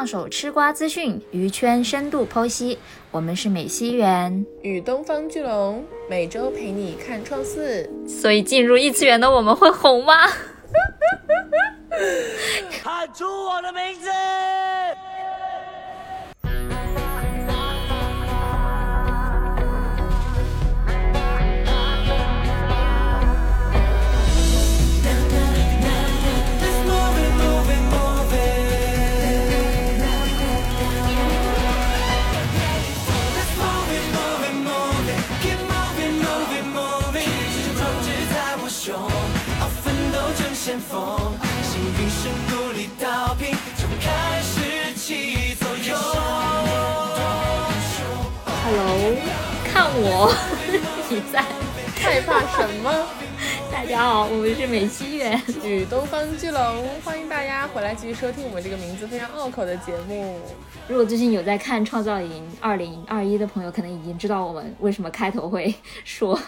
上手吃瓜资讯，娱圈深度剖析。我们是美西园与东方巨龙，每周陪你看创四。所以进入异次元的我们会红吗？喊出我的名字！我 你在害怕什么？大家好，我们是美七月 与东方巨龙，欢迎大家回来继续收听我们这个名字非常拗口的节目。如果最近有在看《创造营二零二一》的朋友，可能已经知道我们为什么开头会说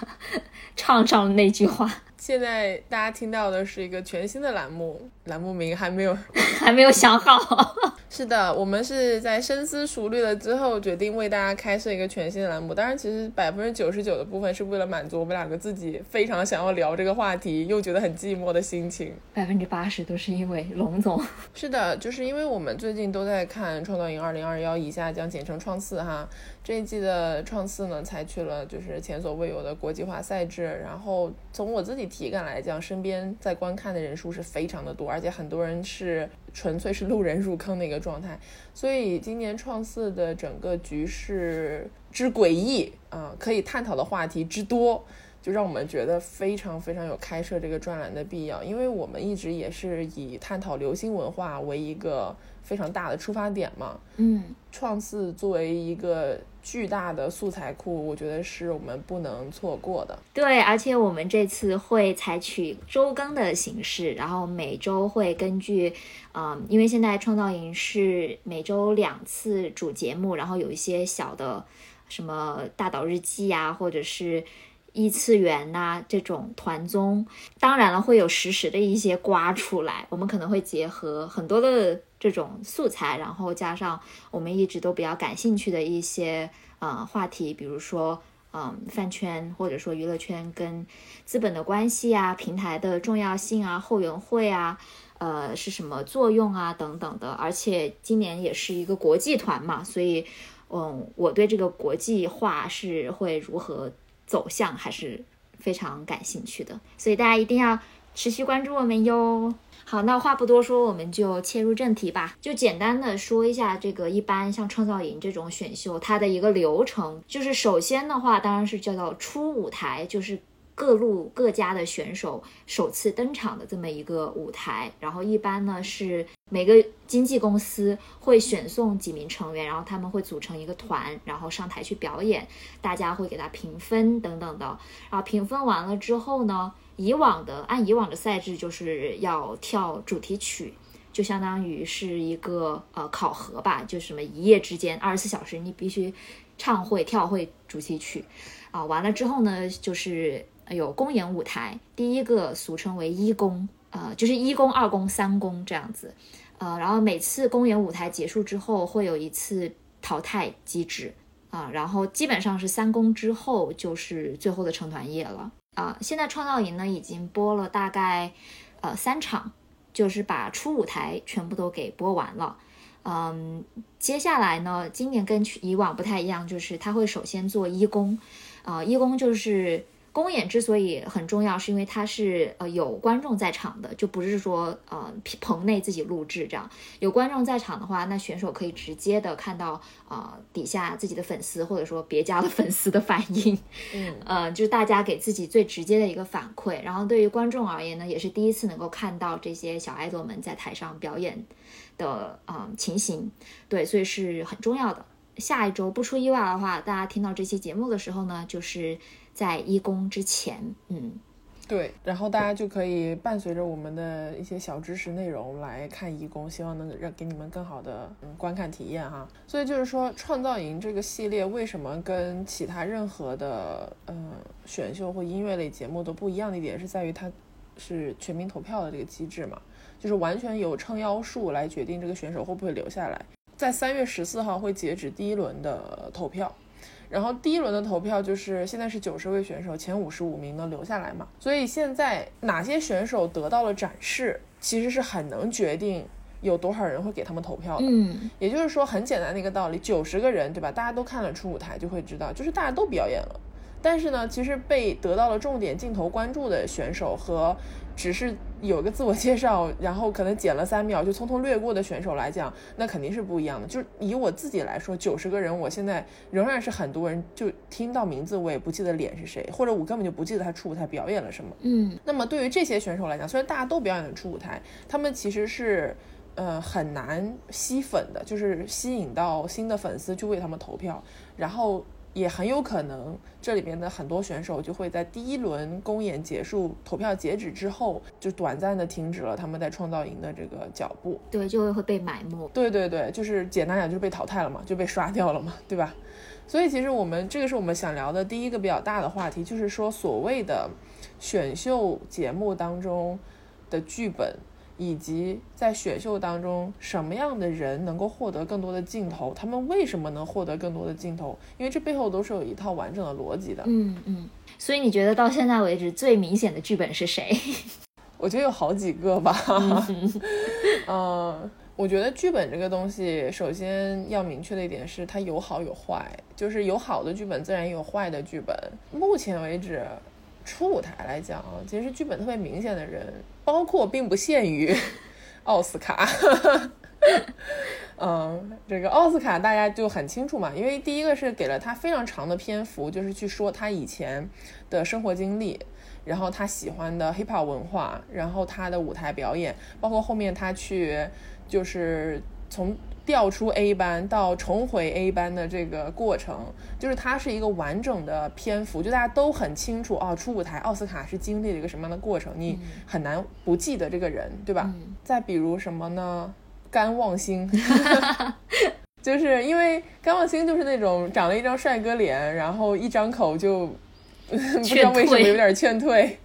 唱上了那句话。现在大家听到的是一个全新的栏目，栏目名还没有 还没有想好。是的，我们是在深思熟虑了之后，决定为大家开设一个全新的栏目。当然，其实百分之九十九的部分是为了满足我们两个自己非常想要聊这个话题，又觉得很寂寞的心情。百分之八十都是因为龙总。是的，就是因为我们最近都在看《创造营二零二幺》，以下将简称“创四”哈。这一季的创四呢，采取了就是前所未有的国际化赛制。然后从我自己体感来讲，身边在观看的人数是非常的多，而且很多人是纯粹是路人入坑的一个状态。所以今年创四的整个局势之诡异啊，可以探讨的话题之多，就让我们觉得非常非常有开设这个专栏的必要。因为我们一直也是以探讨流行文化为一个非常大的出发点嘛。嗯，创四作为一个。巨大的素材库，我觉得是我们不能错过的。对，而且我们这次会采取周更的形式，然后每周会根据，嗯，因为现在创造营是每周两次主节目，然后有一些小的什么大岛日记呀，或者是异次元呐这种团综，当然了，会有实时的一些刮出来，我们可能会结合很多的。这种素材，然后加上我们一直都比较感兴趣的一些呃话题，比如说嗯饭圈或者说娱乐圈跟资本的关系啊，平台的重要性啊，后援会啊，呃是什么作用啊等等的。而且今年也是一个国际团嘛，所以嗯我对这个国际化是会如何走向还是非常感兴趣的，所以大家一定要持续关注我们哟。好，那话不多说，我们就切入正题吧。就简单的说一下这个，一般像创造营这种选秀，它的一个流程，就是首先的话，当然是叫做初舞台，就是各路各家的选手首次登场的这么一个舞台。然后一般呢是每个经纪公司会选送几名成员，然后他们会组成一个团，然后上台去表演，大家会给他评分等等的。然后评分完了之后呢？以往的按以往的赛制，就是要跳主题曲，就相当于是一个呃考核吧，就什么一夜之间二十四小时你必须唱会跳会主题曲啊。完了之后呢，就是有公演舞台，第一个俗称为一公，呃，就是一公、二公、三公这样子，呃，然后每次公演舞台结束之后会有一次淘汰机制啊，然后基本上是三公之后就是最后的成团夜了。啊，现在创造营呢已经播了大概呃三场，就是把初舞台全部都给播完了。嗯，接下来呢，今年跟以往不太一样，就是他会首先做一公，啊，一公就是。公演之所以很重要，是因为它是呃有观众在场的，就不是说呃棚内自己录制这样。有观众在场的话，那选手可以直接的看到啊底下自己的粉丝或者说别家的粉丝的反应，嗯，呃就是大家给自己最直接的一个反馈。然后对于观众而言呢，也是第一次能够看到这些小爱豆们在台上表演的啊情形，对，所以是很重要的。下一周不出意外的话，大家听到这期节目的时候呢，就是。在一公之前，嗯，对，然后大家就可以伴随着我们的一些小知识内容来看一公，希望能让给你们更好的嗯观看体验哈。所以就是说，创造营这个系列为什么跟其他任何的嗯选秀或音乐类节目都不一样的一点，是在于它是全民投票的这个机制嘛，就是完全由撑腰数来决定这个选手会不会留下来。在三月十四号会截止第一轮的投票。然后第一轮的投票就是现在是九十位选手，前五十五名能留下来嘛？所以现在哪些选手得到了展示，其实是很能决定有多少人会给他们投票的。嗯，也就是说，很简单的一个道理，九十个人，对吧？大家都看了初舞台，就会知道，就是大家都表演了。但是呢，其实被得到了重点镜头关注的选手和只是有个自我介绍，然后可能剪了三秒就匆匆略过的选手来讲，那肯定是不一样的。就是以我自己来说，九十个人，我现在仍然是很多人就听到名字，我也不记得脸是谁，或者我根本就不记得他初舞台表演了什么。嗯，那么对于这些选手来讲，虽然大家都表演了初舞台，他们其实是呃很难吸粉的，就是吸引到新的粉丝去为他们投票，然后。也很有可能，这里面的很多选手就会在第一轮公演结束、投票截止之后，就短暂的停止了他们在创造营的这个脚步。对，就会会被埋没。对对对，就是简单讲，就是被淘汰了嘛，就被刷掉了嘛，对吧？所以其实我们这个是我们想聊的第一个比较大的话题，就是说所谓的选秀节目当中的剧本。以及在选秀当中，什么样的人能够获得更多的镜头？他们为什么能获得更多的镜头？因为这背后都是有一套完整的逻辑的。嗯嗯。所以你觉得到现在为止最明显的剧本是谁？我觉得有好几个吧。嗯，我觉得剧本这个东西，首先要明确的一点是，它有好有坏。就是有好的剧本，自然也有坏的剧本。目前为止。初舞台来讲啊，其实剧本特别明显的人，包括并不限于奥斯卡。嗯，这个奥斯卡大家就很清楚嘛，因为第一个是给了他非常长的篇幅，就是去说他以前的生活经历，然后他喜欢的 hip hop 文化，然后他的舞台表演，包括后面他去就是从。调出 A 班到重回 A 班的这个过程，就是它是一个完整的篇幅，就大家都很清楚哦。出舞台，奥斯卡是经历了一个什么样的过程，你很难不记得这个人，对吧？再比如什么呢？甘望星，就是因为甘望星就是那种长了一张帅哥脸，然后一张口就 不知道为什么有点劝退，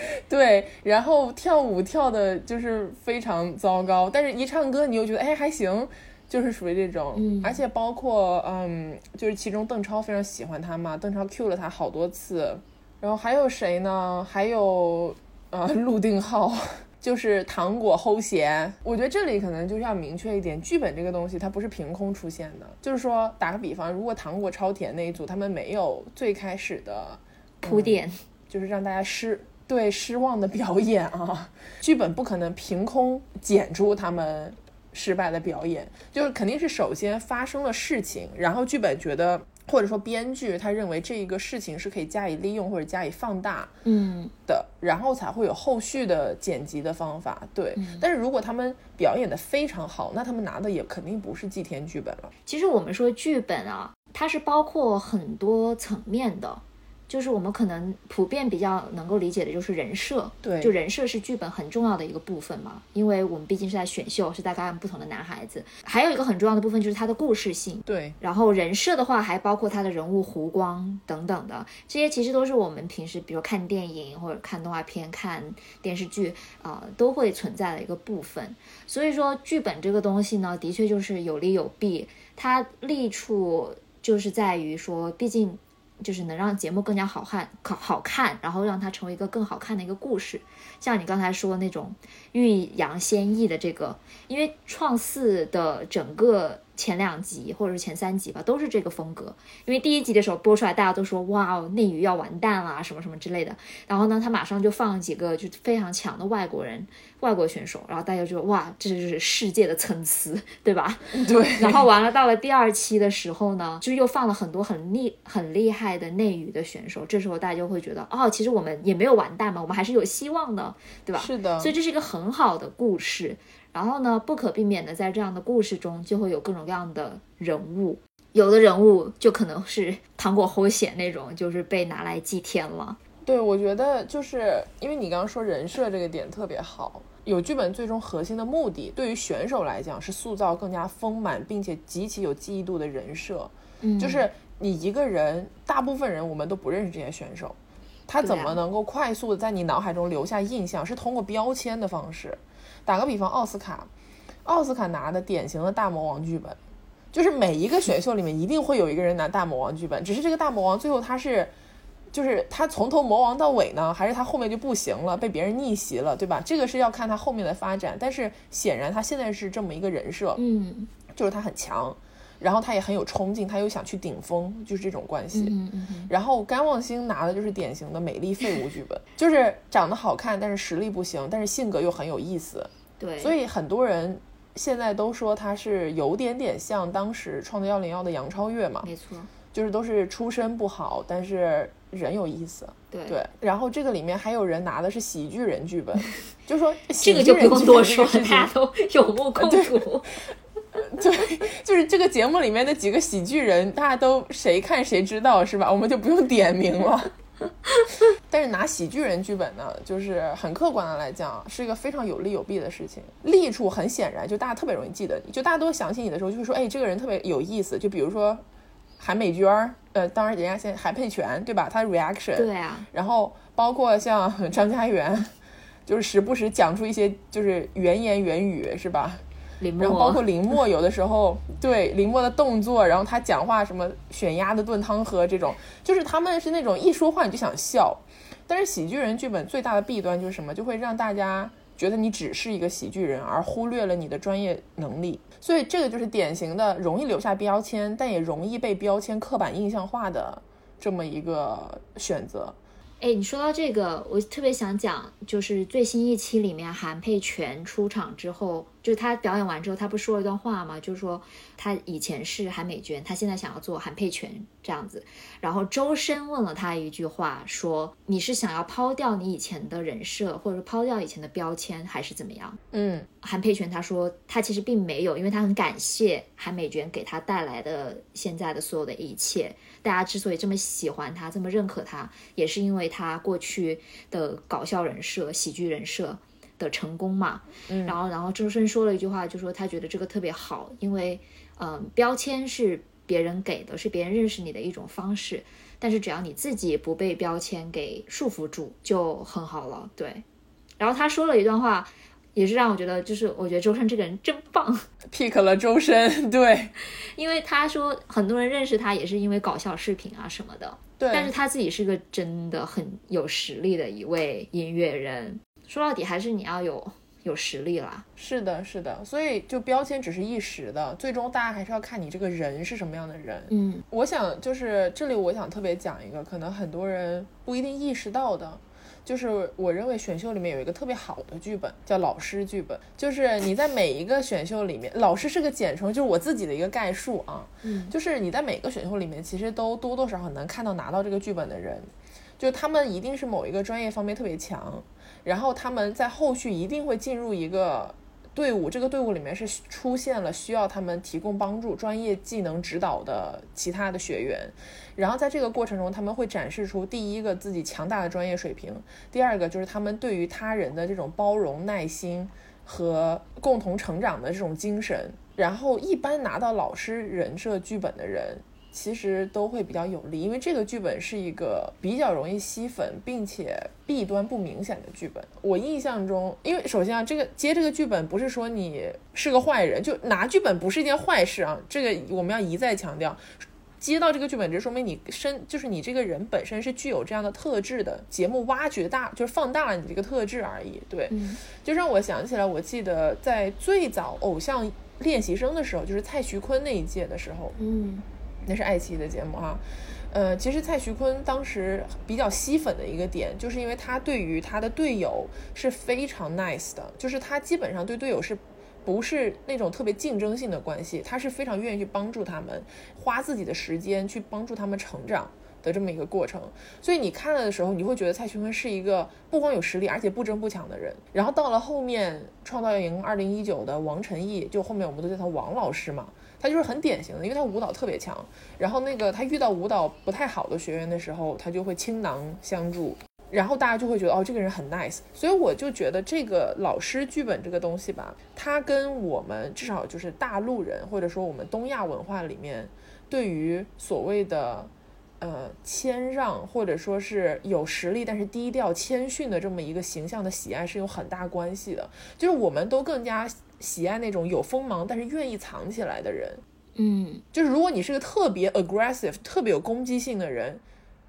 对，然后跳舞跳的就是非常糟糕，但是一唱歌你又觉得哎还行。就是属于这种，而且包括嗯，就是其中邓超非常喜欢他嘛，邓超 Q 了他好多次，然后还有谁呢？还有呃，陆定浩，就是糖果齁咸。我觉得这里可能就是要明确一点，剧本这个东西它不是凭空出现的。就是说，打个比方，如果糖果超甜那一组他们没有最开始的铺垫，就是让大家失对失望的表演啊，剧本不可能凭空剪出他们。失败的表演就是肯定是首先发生了事情，然后剧本觉得或者说编剧他认为这一个事情是可以加以利用或者加以放大，嗯的，然后才会有后续的剪辑的方法。对，但是如果他们表演的非常好，那他们拿的也肯定不是祭天剧本了。其实我们说剧本啊，它是包括很多层面的。就是我们可能普遍比较能够理解的，就是人设，对，就人设是剧本很重要的一个部分嘛，因为我们毕竟是在选秀，是在看不同的男孩子。还有一个很重要的部分就是它的故事性，对。然后人设的话，还包括他的人物弧光等等的，这些其实都是我们平时比如看电影或者看动画片、看电视剧啊都会存在的一个部分。所以说，剧本这个东西呢，的确就是有利有弊，它利处就是在于说，毕竟。就是能让节目更加好看，好好看，然后让它成为一个更好看的一个故事。像你刚才说那种欲扬先抑的这个，因为创四的整个。前两集或者是前三集吧，都是这个风格。因为第一集的时候播出来，大家都说哇哦，内娱要完蛋了，什么什么之类的。然后呢，他马上就放了几个就非常强的外国人、外国选手，然后大家就哇，这就是世界的参差，对吧？对。然后完了，到了第二期的时候呢，就又放了很多很厉很厉害的内娱的选手。这时候大家就会觉得，哦，其实我们也没有完蛋嘛，我们还是有希望的，对吧？是的。所以这是一个很好的故事。然后呢，不可避免的，在这样的故事中，就会有各种各样的人物。有的人物就可能是 糖果齁咸那种，就是被拿来祭天了。对，我觉得就是因为你刚刚说人设这个点特别好。有剧本最终核心的目的，对于选手来讲是塑造更加丰满并且极其有记忆度的人设。嗯，就是你一个人，大部分人我们都不认识这些选手，他怎么能够快速的在你脑海中留下印象？是通过标签的方式。打个比方，奥斯卡，奥斯卡拿的典型的大魔王剧本，就是每一个选秀里面一定会有一个人拿大魔王剧本，只是这个大魔王最后他是，就是他从头魔王到尾呢，还是他后面就不行了，被别人逆袭了，对吧？这个是要看他后面的发展。但是显然他现在是这么一个人设，嗯就是他很强，然后他也很有冲劲，他又想去顶峰，就是这种关系。嗯嗯嗯，然后甘望星拿的就是典型的美丽废物剧本，就是长得好看，但是实力不行，但是性格又很有意思。对，所以很多人现在都说他是有点点像当时创造幺零幺的杨超越嘛，没错，就是都是出身不好，但是人有意思。对对，然后这个里面还有人拿的是喜剧人剧本，就说这个就不喜剧人剧用多说，大家都有目共睹。是这个节目里面的几个喜剧人，大家都谁看谁知道是吧？我们就不用点名了。但是拿喜剧人剧本呢，就是很客观的来讲，是一个非常有利有弊的事情。利处很显然，就大家特别容易记得你，就大家都想起你的时候，就会说，哎，这个人特别有意思。就比如说韩美娟儿，呃，当然人家现在韩佩泉，对吧？他的 reaction，对啊，然后包括像 张家元，就是时不时讲出一些就是原言原语，是吧？林然后包括，林默有的时候对林默的动作，然后他讲话什么选鸭子炖汤喝这种，就是他们是那种一说话你就想笑。但是喜剧人剧本最大的弊端就是什么？就会让大家觉得你只是一个喜剧人，而忽略了你的专业能力。所以这个就是典型的容易留下标签，但也容易被标签刻板印象化的这么一个选择。哎，你说到这个，我特别想讲，就是最新一期里面韩佩泉出场之后，就是他表演完之后，他不说了一段话嘛？就是说他以前是韩美娟，他现在想要做韩佩泉这样子。然后周深问了他一句话，说你是想要抛掉你以前的人设，或者说抛掉以前的标签，还是怎么样？嗯韩佩泉他说他其实并没有，因为他很感谢韩美娟给他带来的现在的所有的一切。大家之所以这么喜欢他，这么认可他，也是因为他过去的搞笑人设、喜剧人设的成功嘛。嗯然后，然后周深说了一句话，就说他觉得这个特别好，因为嗯，标签是别人给的，是别人认识你的一种方式，但是只要你自己不被标签给束缚住，就很好了。对。然后他说了一段话，也是让我觉得，就是我觉得周深这个人真棒，，pick 了周深，对 因为他说很多人认识他也是因为搞笑视频啊什么的，对，但是他自己是个真的很有实力的一位音乐人。说到底还是你要有有实力啦。是的，是的，所以就标签只是一时的，最终大家还是要看你这个人是什么样的人。嗯我想就是这里，我想特别讲一个，可能很多人不一定意识到的，就是我认为选秀里面有一个特别好的剧本，叫老师剧本，就是你在每一个选秀里面，老师是个简称，就是我自己的一个概述啊，嗯就是你在每个选秀里面，其实都多多少少能看到拿到这个剧本的人，就他们一定是某一个专业方面特别强，然后他们在后续一定会进入一个队伍，这个队伍里面是出现了需要他们提供帮助、专业技能指导的其他的学员，然后在这个过程中，他们会展示出第一个自己强大的专业水平，第二个就是他们对于他人的这种包容、耐心和共同成长的这种精神。然后，一般拿到老师人设剧本的人，其实都会比较有利，因为这个剧本是一个比较容易吸粉，并且弊端不明显的剧本。我印象中，因为首先啊，这个接这个剧本不是说你是个坏人，就拿剧本不是一件坏事啊，这个我们要一再强调。接到这个剧本，只说明你身就是你这个人本身是具有这样的特质的。节目挖掘大就是放大了你这个特质而已。对，嗯就让我想起来，我记得在最早偶像练习生的时候，就是蔡徐坤那一届的时候，嗯那是爱奇艺的节目哈。呃，其实蔡徐坤当时比较吸粉的一个点，就是因为他对于他的队友是非常 nice 的，就是他基本上对队友是不是那种特别竞争性的关系，他是非常愿意去帮助他们，花自己的时间去帮助他们成长。的这么一个过程，所以你看了的时候，你会觉得蔡徐坤是一个不光有实力，而且不争不抢的人。然后到了后面，创造营二零一九的王晨艺，就后面我们都叫他王老师嘛，他就是很典型的，因为他舞蹈特别强。然后那个他遇到舞蹈不太好的学员的时候，他就会倾囊相助。然后大家就会觉得哦，这个人很 nice，所以我就觉得这个老师剧本这个东西吧，它跟我们至少就是大陆人或者说我们东亚文化里面对于所谓的呃谦让或者说是有实力但是低调谦逊的这么一个形象的喜爱是有很大关系的。就是我们都更加喜爱那种有锋芒但是愿意藏起来的人。嗯，就是如果你是个特别 aggressive、特别有攻击性的人，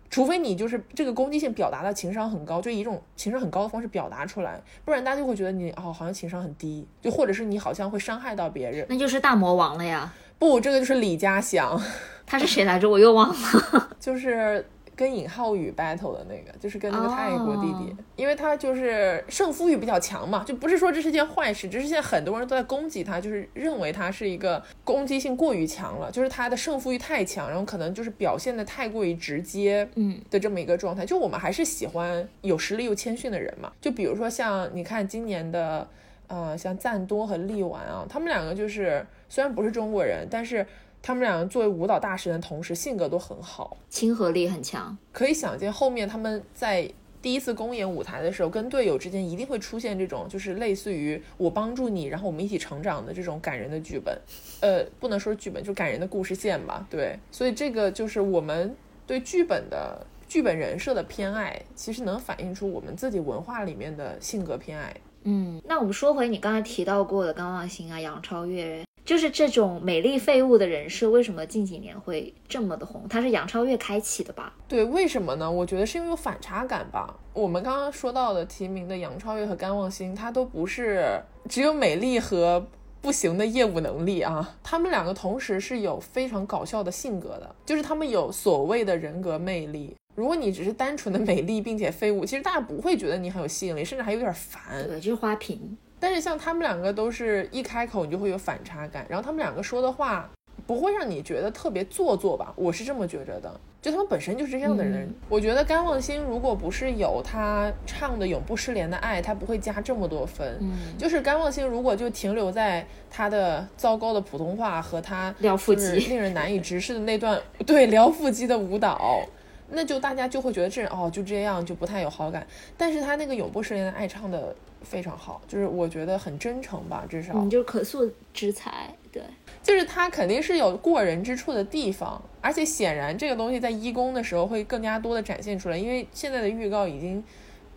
除非你就是这个攻击性表达的情商很高，就以一种情商很高的方式表达出来，不然大家就会觉得你哦好像情商很低，就或者是你好像会伤害到别人。那就是大魔王了呀。不，这个就是李嘉祥，他是谁来着？我又忘了。就是跟尹浩宇 battle 的那个，就是跟那个泰国弟弟，哦因为他就是胜负欲比较强嘛，就不是说这是件坏事，只是现在很多人都在攻击他，就是认为他是一个攻击性过于强了，就是他的胜负欲太强，然后可能就是表现的太过于直接，嗯的这么一个状态。就我们还是喜欢有实力又谦逊的人嘛，就比如说像你看今年的。呃，像赞多和力丸啊，他们两个就是虽然不是中国人，但是他们两个作为舞蹈大师的同时，性格都很好。亲和力很强。可以想见，后面他们在第一次公演舞台的时候，跟队友之间一定会出现这种，就是类似于我帮助你，然后我们一起成长的这种感人的剧本。呃，不能说剧本，就感人的故事线吧。对，所以这个就是我们对剧本的剧本人设的偏爱，其实能反映出我们自己文化里面的性格偏爱。嗯，那我们说回你刚才提到过的甘望星啊、杨超越，就是这种美丽废物的人设，为什么近几年会这么的红？它是杨超越开启的吧？对，为什么呢？我觉得是因为有反差感吧。我们刚刚说到的提名的杨超越和甘望星，他都不是只有美丽和不行的业务能力啊，他们两个同时是有非常搞笑的性格的，就是他们有所谓的人格魅力。如果你只是单纯的美丽并且废物，其实大家不会觉得你很有吸引力，甚至还有点烦。对，就是花瓶。但是像他们两个都是一开口你就会有反差感，然后他们两个说的话不会让你觉得特别做作吧？我是这么觉着的，就他们本身就是这样的人。嗯我觉得甘望星如果不是有他唱的永不失联的爱，他不会加这么多分。嗯，就是甘望星如果就停留在他的糟糕的普通话和他撩腹就是肌令人难以直视的那段对撩腹肌的舞蹈。那就大家就会觉得这人哦就这样就不太有好感，但是他那个永不失联的爱唱的非常好，就是我觉得很真诚吧，至少、你，就是可塑之才。对，就是他肯定是有过人之处的地方，而且显然这个东西在一公的时候会更加多的展现出来，因为现在的预告已经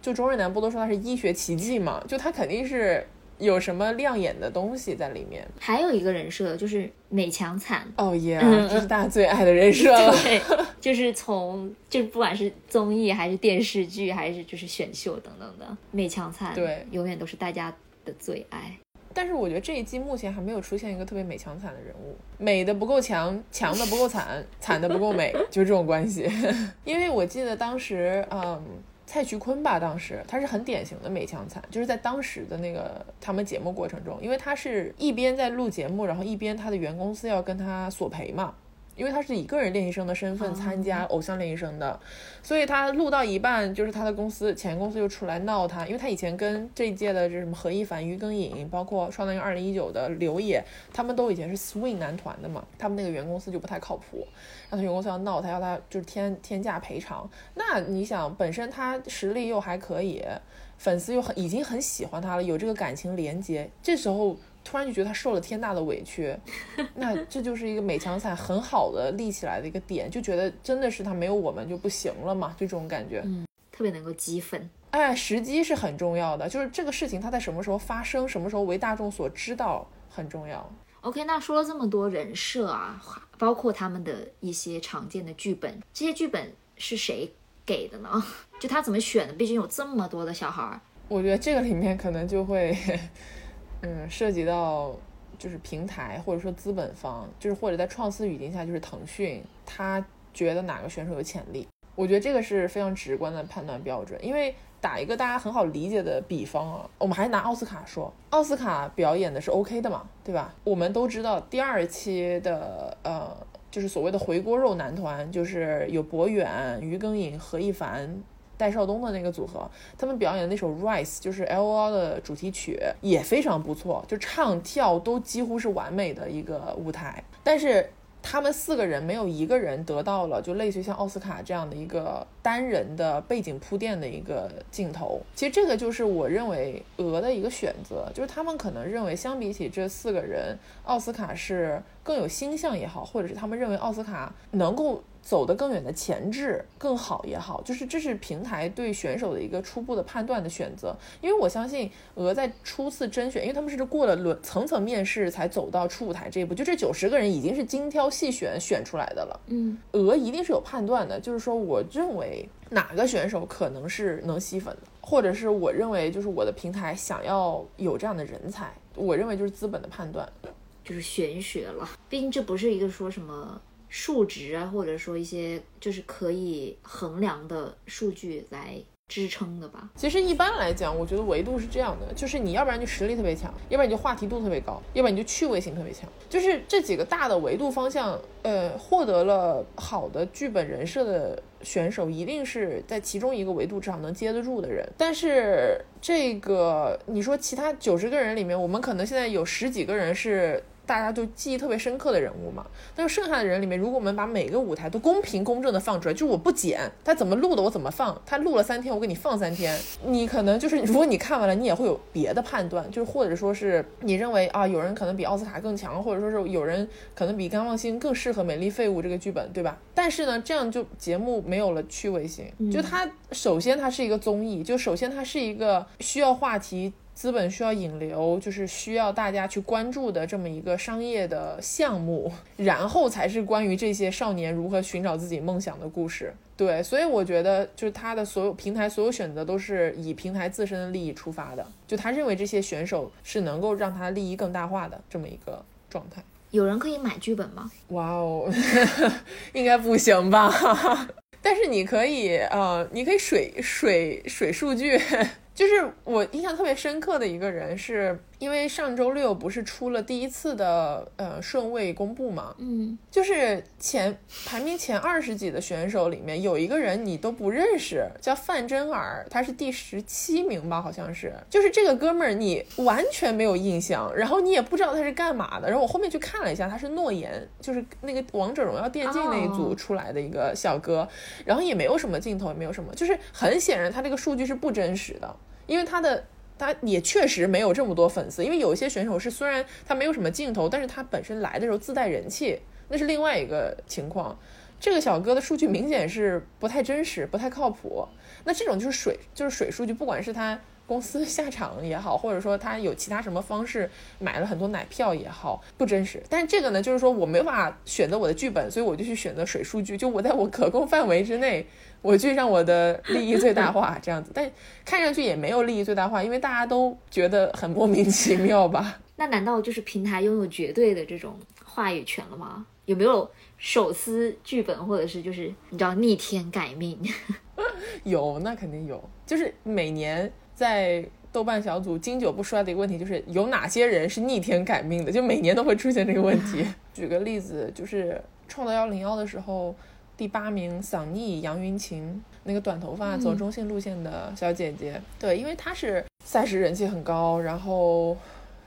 就中日南不都说他是医学奇迹嘛，就他肯定是有什么亮眼的东西在里面。还有一个人设就是美强惨。哦耶，嗯这是大家最爱的人设了。对，就是从就不管是综艺还是电视剧还是就是选秀等等的，美强惨对永远都是大家的最爱。但是我觉得这一季目前还没有出现一个特别美强惨的人物，美的不够强，强的不够惨，惨的不够美，就是这种关系。因为我记得当时，嗯，蔡徐坤吧，当时他是很典型的美强惨，就是在当时的那个他们节目过程中，因为他是一边在录节目，然后一边他的原公司要跟他索赔嘛。因为他是以个人练习生的身份参加偶像练习生的，所以他录到一半，就是他的公司前公司就出来闹他，因为他以前跟这一届的这什么何一凡、于庚颖，包括《创造营二零一九》的刘也，他们都以前是 swing 男团的嘛，他们那个原公司就不太靠谱，他原公司要闹他，要他就是天天价赔偿。那你想，本身他实力又还可以，粉丝又很已经很喜欢他了，有这个感情连接，这时候。突然就觉得他受了天大的委屈，那这就是一个美强惨很好的立起来的一个点，就觉得真的是他没有我们就不行了嘛，就这种感觉。嗯特别能够激愤。哎，时机是很重要的，就是这个事情它在什么时候发生，什么时候为大众所知道很重要。OK，那说了这么多人设啊，包括他们的一些常见的剧本，这些剧本是谁给的呢？就他怎么选的？毕竟有这么多的小孩儿。我觉得这个里面可能就会，嗯，涉及到就是平台或者说资本方，就是或者在创思语境下，就是腾讯，他觉得哪个选手有潜力。我觉得这个是非常直观的判断标准，因为打一个大家很好理解的比方啊，我们还是拿奥斯卡说，奥斯卡表演的是 OK 的嘛，对吧？我们都知道第二期的呃，就是所谓的回锅肉男团，就是有博远、于庚颖、何一凡。戴少东的那个组合，他们表演的那首《Rise》就是 L O L 的主题曲，也非常不错，就唱跳都几乎是完美的一个舞台。但是他们四个人没有一个人得到了就类似于像奥斯卡这样的一个单人的背景铺垫的一个镜头。其实这个就是我认为鹅的一个选择，就是他们可能认为相比起这四个人，奥斯卡是更有星象也好，或者是他们认为奥斯卡能够走得更远的前置更好也好，就是这是平台对选手的一个初步的判断的选择。因为我相信鹅在初次甄选，因为他们是过了轮层层面试才走到初舞台这一步，就这九十个人已经是精挑细选选出来的了。嗯，鹅一定是有判断的，就是说我认为哪个选手可能是能吸粉的，或者是我认为就是我的平台想要有这样的人才，我认为就是资本的判断。就是玄学了，毕竟这不是一个说什么数值啊，或者说一些就是可以衡量的数据来支撑的吧。其实一般来讲，我觉得维度是这样的，就是你要不然就实力特别强，要不然你就话题度特别高，要不然你就趣味性特别强，就是这几个大的维度方向，呃，获得了好的剧本人设的选手，一定是在其中一个维度至少能接得住的人。但是这个你说其他九十个人里面，我们可能现在有十几个人是。大家都记忆特别深刻的人物嘛，但是剩下的人里面，如果我们把每个舞台都公平公正的放出来，就是我不剪，他怎么录的我怎么放，他录了三天，我给你放三天，你可能就是如果你看完了，你也会有别的判断，就是或者说是你认为啊，有人可能比奥斯卡更强，或者说是有人可能比甘望星更适合《美丽废物》这个剧本，对吧？但是呢，这样就节目没有了趣味性，就它首先它是一个综艺，就首先它是一个需要话题。资本需要引流，就是需要大家去关注的这么一个商业的项目，然后才是关于这些少年如何寻找自己梦想的故事。对，所以我觉得就是他的所有平台所有选择都是以平台自身的利益出发的，就他认为这些选手是能够让他利益更大化的这么一个状态。有人可以买剧本吗？哇哦，应该不行吧？但是你可以，呃，你可以水水水数据。就是我印象特别深刻的一个人，是因为上周六不是出了第一次的呃顺位公布嘛？嗯，就是前排名前二十几的选手里面有一个人你都不认识，叫范真儿，他是第十七名吧？好像是。就是这个哥们儿你完全没有印象，然后你也不知道他是干嘛的。然后我后面去看了一下，他是诺言，就是那个王者荣耀电竞那一组出来的一个小哥，然后也没有什么镜头，也没有什么，就是很显然他这个数据是不真实的。因为他的他也确实没有这么多粉丝，因为有一些选手是虽然他没有什么镜头，但是他本身来的时候自带人气，那是另外一个情况。这个小哥的数据明显是不太真实，不太靠谱。那这种就是水，就是水数据，不管是他公司 下场也好，或者说他有其他什么方式买了很多奶票也好，不真实。但是这个呢，就是说我没法选择我的剧本，所以我就去选择水数据，就我在我可控范围之内。我去让我的利益最大化，这样子，但看上去也没有利益最大化，因为大家都觉得很莫名其妙吧？那难道就是平台拥有绝对的这种话语权了吗？有没有手撕剧本，或者是就是你知道逆天改命？有，那肯定有。就是每年在豆瓣小组经久不衰的一个问题，就是有哪些人是逆天改命的？就每年都会出现这个问题。举个例子，就是创造幺零幺的时候。第八名，嗓逆杨云晴，那个短头发走中性路线的小姐姐，对，因为她是赛事人气很高，然后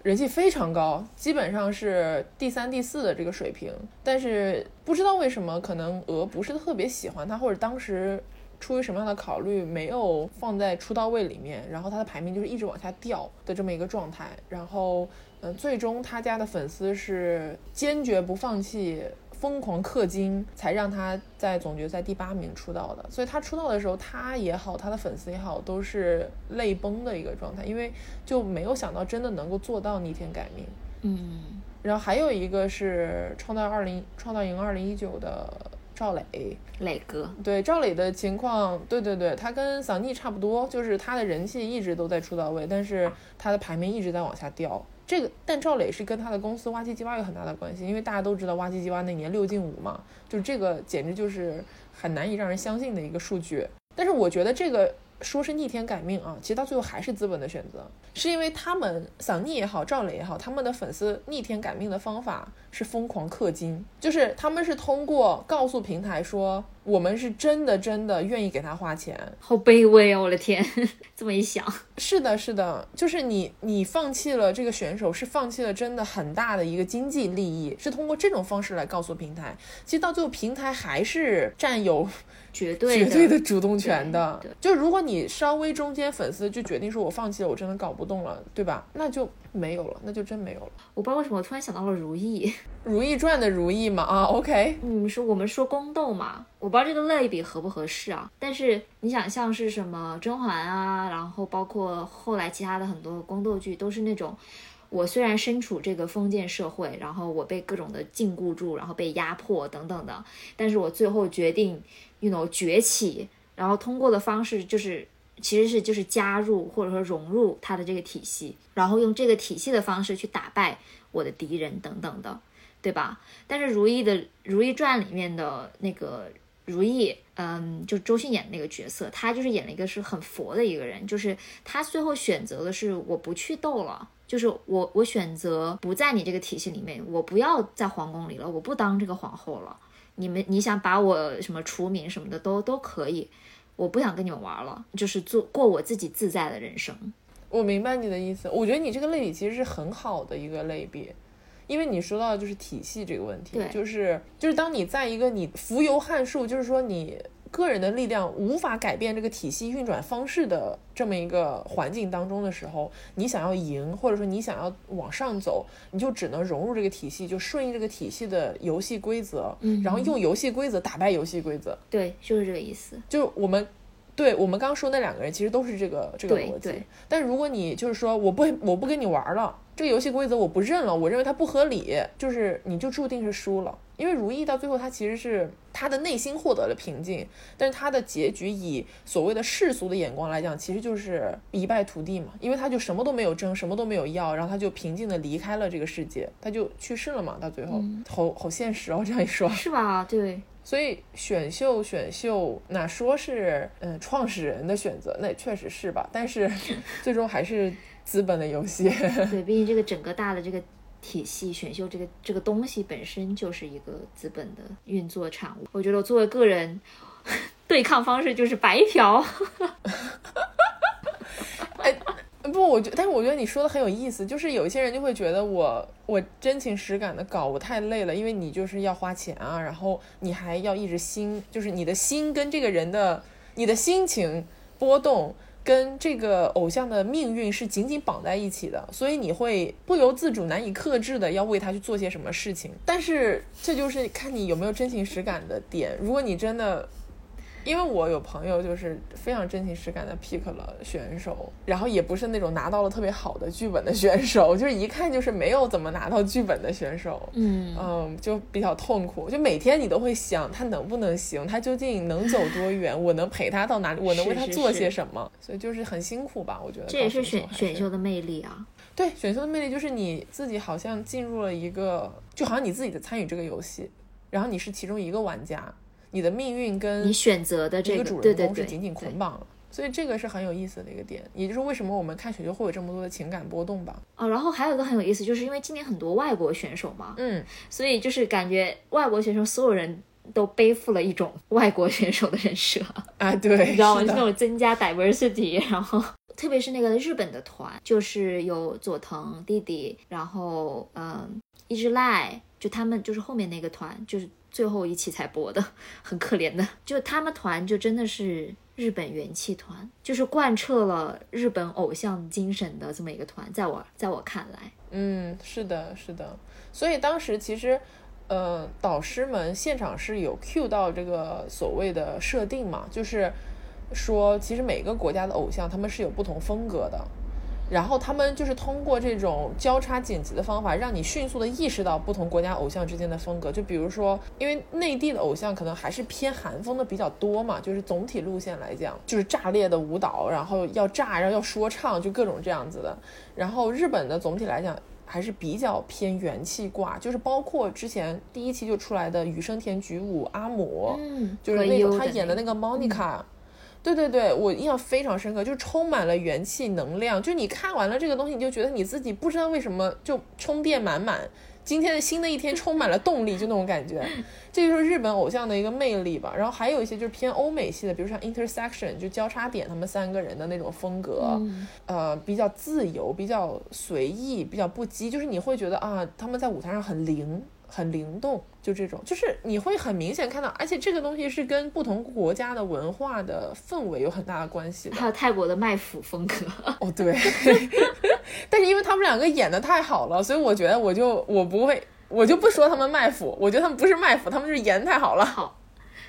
人气非常高，基本上是第三、第四的这个水平。但是不知道为什么，可能鹅不是特别喜欢她，或者当时出于什么样的考虑，没有放在出道位里面，然后她的排名就是一直往下掉的这么一个状态。然后，嗯，最终他家的粉丝是坚决不放弃。疯狂氪金才让他在总决赛第八名出道的，所以他出道的时候，他也好，他的粉丝也好，都是泪崩的一个状态，因为就没有想到真的能够做到逆天改命。嗯，然后还有一个是创造二零创造营二零一九的赵磊，磊哥，对赵磊的情况，对对对，他跟桑尼差不多，就是他的人气一直都在出道位，但是他的排名一直在往下掉。这个，但赵磊是跟他的公司挖机机挖有很大的关系，因为大家都知道挖机机挖那年六进五嘛，就这个简直就是很难以让人相信的一个数据。但是我觉得这个。说是逆天改命啊，其实到最后还是资本的选择，是因为他们想逆也好，赵磊也好，他们的粉丝逆天改命的方法是疯狂氪金，就是他们是通过告诉平台说我们是真的真的愿意给他花钱，好卑微哦，我的天，这么一想，是的，是的，就是你你放弃了这个选手，是放弃了真的很大的一个经济利益，是通过这种方式来告诉平台，其实到最后平台还是占有。绝对绝对的主动权的，就如果你稍微中间粉丝就决定说我放弃了，我真的搞不动了，对吧？那就没有了，那就真没有了。我不知道为什么我突然想到了《如懿》。《如懿传》的如懿嘛，啊，OK，你们说我们说宫斗嘛，我不知道这个类比合不合适啊。但是你想像是什么甄嬛啊，然后包括后来其他的很多宫斗剧，都是那种我虽然身处这个封建社会，然后我被各种的禁锢住，然后被压迫等等的，但是我最后决定，you know 崛起，然后通过的方式就是。其实是就是加入或者说融入他的这个体系，然后用这个体系的方式去打败我的敌人等等的，对吧？但是《如懿》的《如懿传》里面的那个如懿，嗯，就周迅演的那个角色，她就是演了一个是很佛的一个人，就是她最后选择的是我不去斗了，就是我我选择不在你这个体系里面，我不要在皇宫里了，我不当这个皇后了。你们你想把我什么除名什么的都都可以，我不想跟你们玩了，就是做过我自己自在的人生。我明白你的意思。我觉得你这个类比其实是很好的一个类比，因为你说到的就是体系这个问题，就是就是当你在一个你浮游汉术，就是说你个人的力量无法改变这个体系运转方式的这么一个环境当中的时候，你想要赢，或者说你想要往上走，你就只能融入这个体系，就顺应这个体系的游戏规则，嗯然后用游戏规则打败游戏规则。对，就是这个意思。就我们。对我们刚刚说那两个人，其实都是这个这个逻辑。但如果你就是说我不我不跟你玩了，这个游戏规则我不认了，我认为它不合理，就是你就注定是输了。因为如意到最后，他其实是他的内心获得了平静，但是他的结局以所谓的世俗的眼光来讲，其实就是一败涂地嘛。因为他就什么都没有争，什么都没有要，然后他就平静的离开了这个世界，他就去世了嘛。到最后，好好现实哦，这样一说。是吧？对，所以选秀选秀，哪说是嗯创始人的选择，那也确实是吧。但是 最终还是资本的游戏。对，毕竟这个整个大的这个体系选秀这个这个东西本身就是一个资本的运作产物。我觉得我作为个人，对抗方式就是白嫖。哎不，我觉，但是我觉得你说的很有意思，就是有一些人就会觉得我我真情实感的搞，我太累了，因为你就是要花钱啊，然后你还要一直心，就是你的心跟这个人的你的心情波动。跟这个偶像的命运是紧紧绑在一起的，所以你会不由自主、难以克制的要为他去做些什么事情。但是这就是看你有没有真情实感的点。如果你真的因为我有朋友就是非常真情实感的 pick 了选手，然后也不是那种拿到了特别好的剧本的选手，就是一看就是没有怎么拿到剧本的选手，嗯。嗯，就比较痛苦，就每天你都会想他能不能行，他究竟能走多远，我能陪他到哪里，我能为他做些什么，所以就是很辛苦吧，我觉得这也是选选秀的魅力啊。对选秀的魅力就是你自己好像进入了一个，就好像你自己在参与这个游戏，然后你是其中一个玩家，你的命运跟你选择的这个，主人公是紧紧捆绑了。所以这个是很有意思的一个点，也就是为什么我们看选秀会有这么多的情感波动吧。哦，然后还有一个很有意思，就是因为今年很多外国选手嘛，嗯，所以就是感觉外国选手所有人都背负了一种外国选手的人设。啊，对，你知道吗？就那种增加 diversity，然后特别是那个日本的团，就是有佐藤弟弟，然后嗯，一只赖，就他们就是后面那个团，就是最后一期才播的，很可怜的。就他们团就真的是日本元气团，就是贯彻了日本偶像精神的这么一个团，在我在我看来，嗯，是的，是的。所以当时其实，呃，导师们现场是有 cue 到这个所谓的设定嘛，就是说，其实每个国家的偶像他们是有不同风格的。然后他们就是通过这种交叉剪辑的方法，让你迅速的意识到不同国家偶像之间的风格。就比如说，因为内地的偶像可能还是偏韩风的比较多嘛，就是总体路线来讲，就是炸裂的舞蹈，然后要炸，然后要说唱，就各种这样子的。然后日本的总体来讲还是比较偏元气挂，就是包括之前第一期就出来的羽生田菊舞阿姆，嗯，就是那种他演的那那个 Monica，、对对对，我印象非常深刻，就是充满了元气能量。就你看完了这个东西，你就觉得你自己不知道为什么就充电满满，今天的新的一天充满了动力，就那种感觉。这就是日本偶像的一个魅力吧。然后还有一些就是偏欧美系的，比如像 Intersection 就交叉点他们三个人的那种风格，嗯呃，比较自由，比较随意，比较不羁，就是你会觉得啊，他们在舞台上很灵。很灵动，就这种，就是你会很明显看到，而且这个东西是跟不同国家的文化的氛围有很大的关系的。还有泰国的卖腐风格，哦，对，但是因为他们两个演的太好了，所以我觉得我就我不会，我就不说他们卖腐，我觉得他们不是卖腐，他们就是演得太好了。好，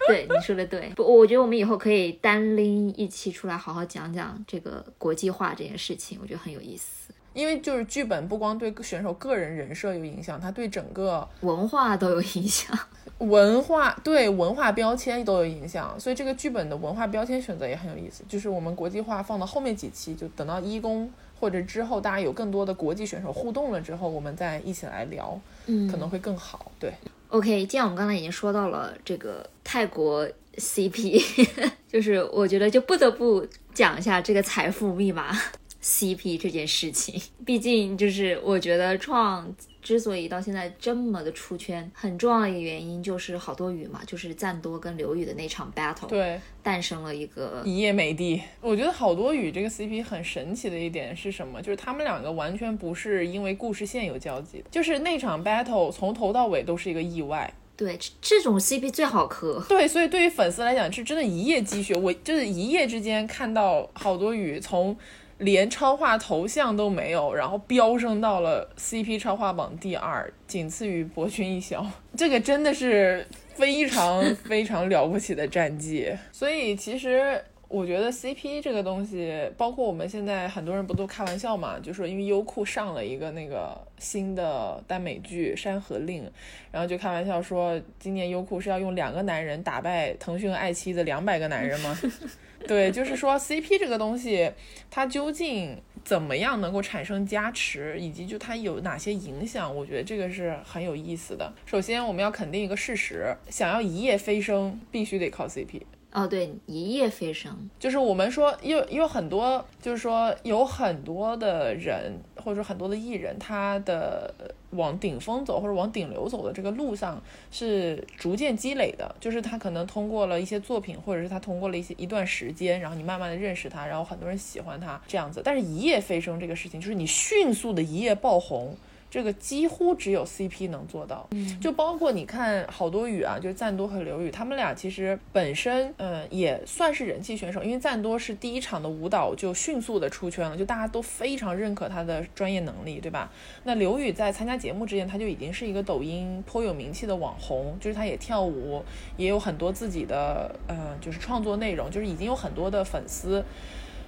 对你说的对，不，我觉得我们以后可以单拎一期出来，好好讲讲这个国际化这件事情，我觉得很有意思。因为就是剧本不光对选手个人人设有影响，它对整个文化都有影响。文化对文化标签都有影响，所以这个剧本的文化标签选择也很有意思。就是我们国际化放到后面几期，就等到一公或者之后，大家有更多的国际选手互动了之后，我们再一起来聊，嗯可能会更好。对，OK，既然我们刚才已经说到了这个泰国 CP，就是我觉得就不得不讲一下这个财富密码 CP 这件事情。毕竟就是我觉得创之所以到现在这么的出圈，很重要的一个原因就是好多雨嘛，就是赞多跟刘宇的那场 battle，对，诞生了一个一夜美帝。我觉得好多雨这个 CP 很神奇的一点是什么？就是他们两个完全不是因为故事线有交集的，就是那场 battle 从头到尾都是一个意外。对这这种 CP 最好磕。对，所以对于粉丝来讲，是真的一夜积雪。我就是一夜之间看到好多雨从连超话头像都没有，然后飙升到了 CP 超话榜第二，仅次于博君一笑。这个真的是非常 非常了不起的战绩。所以其实。我觉得 CP 这个东西，包括我们现在很多人不都开玩笑嘛，就说因为优酷上了一个那个新的耽美剧《山河令》，然后就开玩笑说，今年优酷是要用两个男人打败腾讯爱奇艺的两百个男人吗？对，就是说 CP 这个东西，它究竟怎么样能够产生加持，以及就它有哪些影响，我觉得这个是很有意思的。首先，我们要肯定一个事实，想要一夜飞升，必须得靠 CP。哦，对，一夜飞升，就是我们说有有很多，就是说有很多的人，或者说很多的艺人，他的往顶峰走或者往顶流走的这个路上是逐渐积累的，就是他可能通过了一些作品，或者是他通过了一些一段时间，然后你慢慢的认识他，然后很多人喜欢他这样子。但是一夜飞升这个事情，就是你迅速的一夜爆红。这个几乎只有 CP 能做到，就包括你看好多雨啊，就是赞多和刘宇，他们俩其实本身嗯也算是人气选手，因为赞多是第一场的舞蹈就迅速的出圈了，就大家都非常认可他的专业能力，对吧？那刘宇在参加节目之前，他就已经是一个抖音颇有名气的网红，就是他也跳舞，也有很多自己的呃就是创作内容，就是已经有很多的粉丝。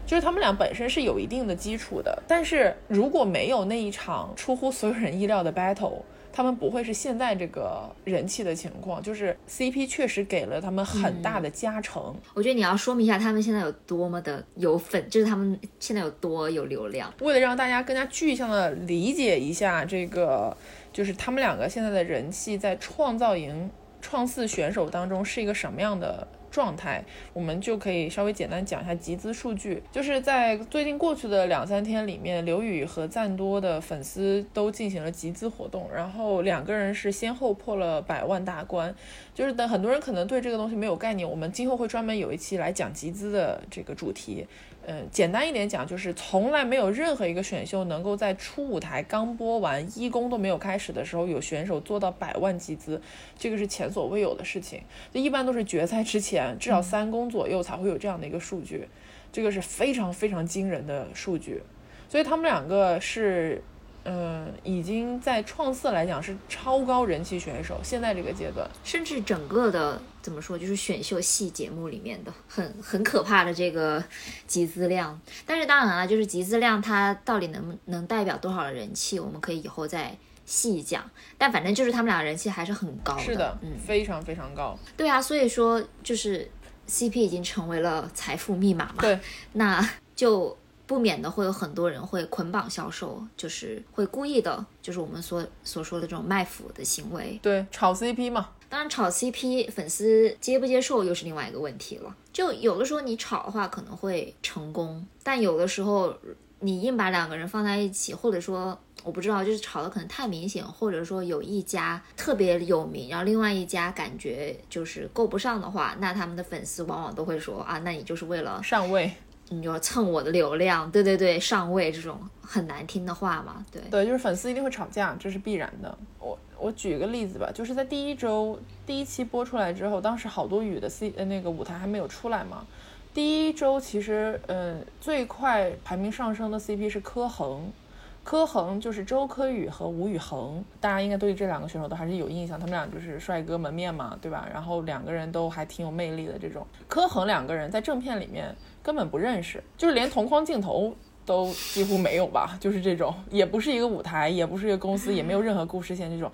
就是他们俩本身是有一定的基础的，但是如果没有那一场出乎所有人意料的 battle，他们不会是现在这个人气的情况。就是 CP 确实给了他们很大的加成。我觉得你要说明一下他们现在有多么的有粉，就是他们现在有多有流量。为了让大家更加具象的理解一下这个，就是他们两个现在的人气在创造营、创四选手当中是一个什么样的状态，我们就可以稍微简单讲一下集资数据。就是在最近过去的两三天里面，刘宇和赞多的粉丝都进行了集资活动，然后两个人是先后破了百万大关。就是等很多人可能对这个东西没有概念，我们今后会专门有一期来讲集资的这个主题。嗯，简单一点讲，就是从来没有任何一个选秀能够在初舞台刚播完一公都没有开始的时候，有选手做到百万集资，这个是前所未有的事情。就一般都是决赛之前至少三公左右才会有这样的一个数据，这个是非常非常惊人的数据。所以他们两个是，嗯，已经在创四来讲是超高人气选手，现在这个阶段。甚至整个的怎么说，就是选秀系节目里面的很很可怕的这个集资量。但是当然了，就是集资量它到底能能代表多少的人气，我们可以以后再细讲。但反正就是他们俩人气还是很高的。是的，嗯，非常非常高。对啊，所以说就是 CP 已经成为了财富密码嘛。对，那就。不免的会有很多人会捆绑销售，就是会故意的，就是我们所所说的这种卖腐的行为。对，炒 CP 嘛。当然，炒 CP 粉丝接不接受又是另外一个问题了。就有的时候你炒的话可能会成功，但有的时候你硬把两个人放在一起，或者说我不知道，就是炒的可能太明显，或者说有一家特别有名，然后另外一家感觉就是够不上的话，那他们的粉丝往往都会说啊，那你就是为了上位。你就蹭我的流量，对对对，上位这种很难听的话嘛，对对，就是粉丝一定会吵架，这是必然的。我我举个例子吧，就是在第一周第一期播出来之后，当时好多雨的 C 呃那个舞台还没有出来嘛。第一周其实，嗯，最快排名上升的 CP 是柯恒，柯恒就是周柯宇和吴宇恒，大家应该对这两个选手都还是有印象，他们俩就是帅哥门面嘛，对吧？然后两个人都还挺有魅力的这种。柯恒两个人在正片里面根本不认识，就是连同框镜头都几乎没有吧，就是这种，也不是一个舞台，也不是一个公司，也没有任何故事线这种。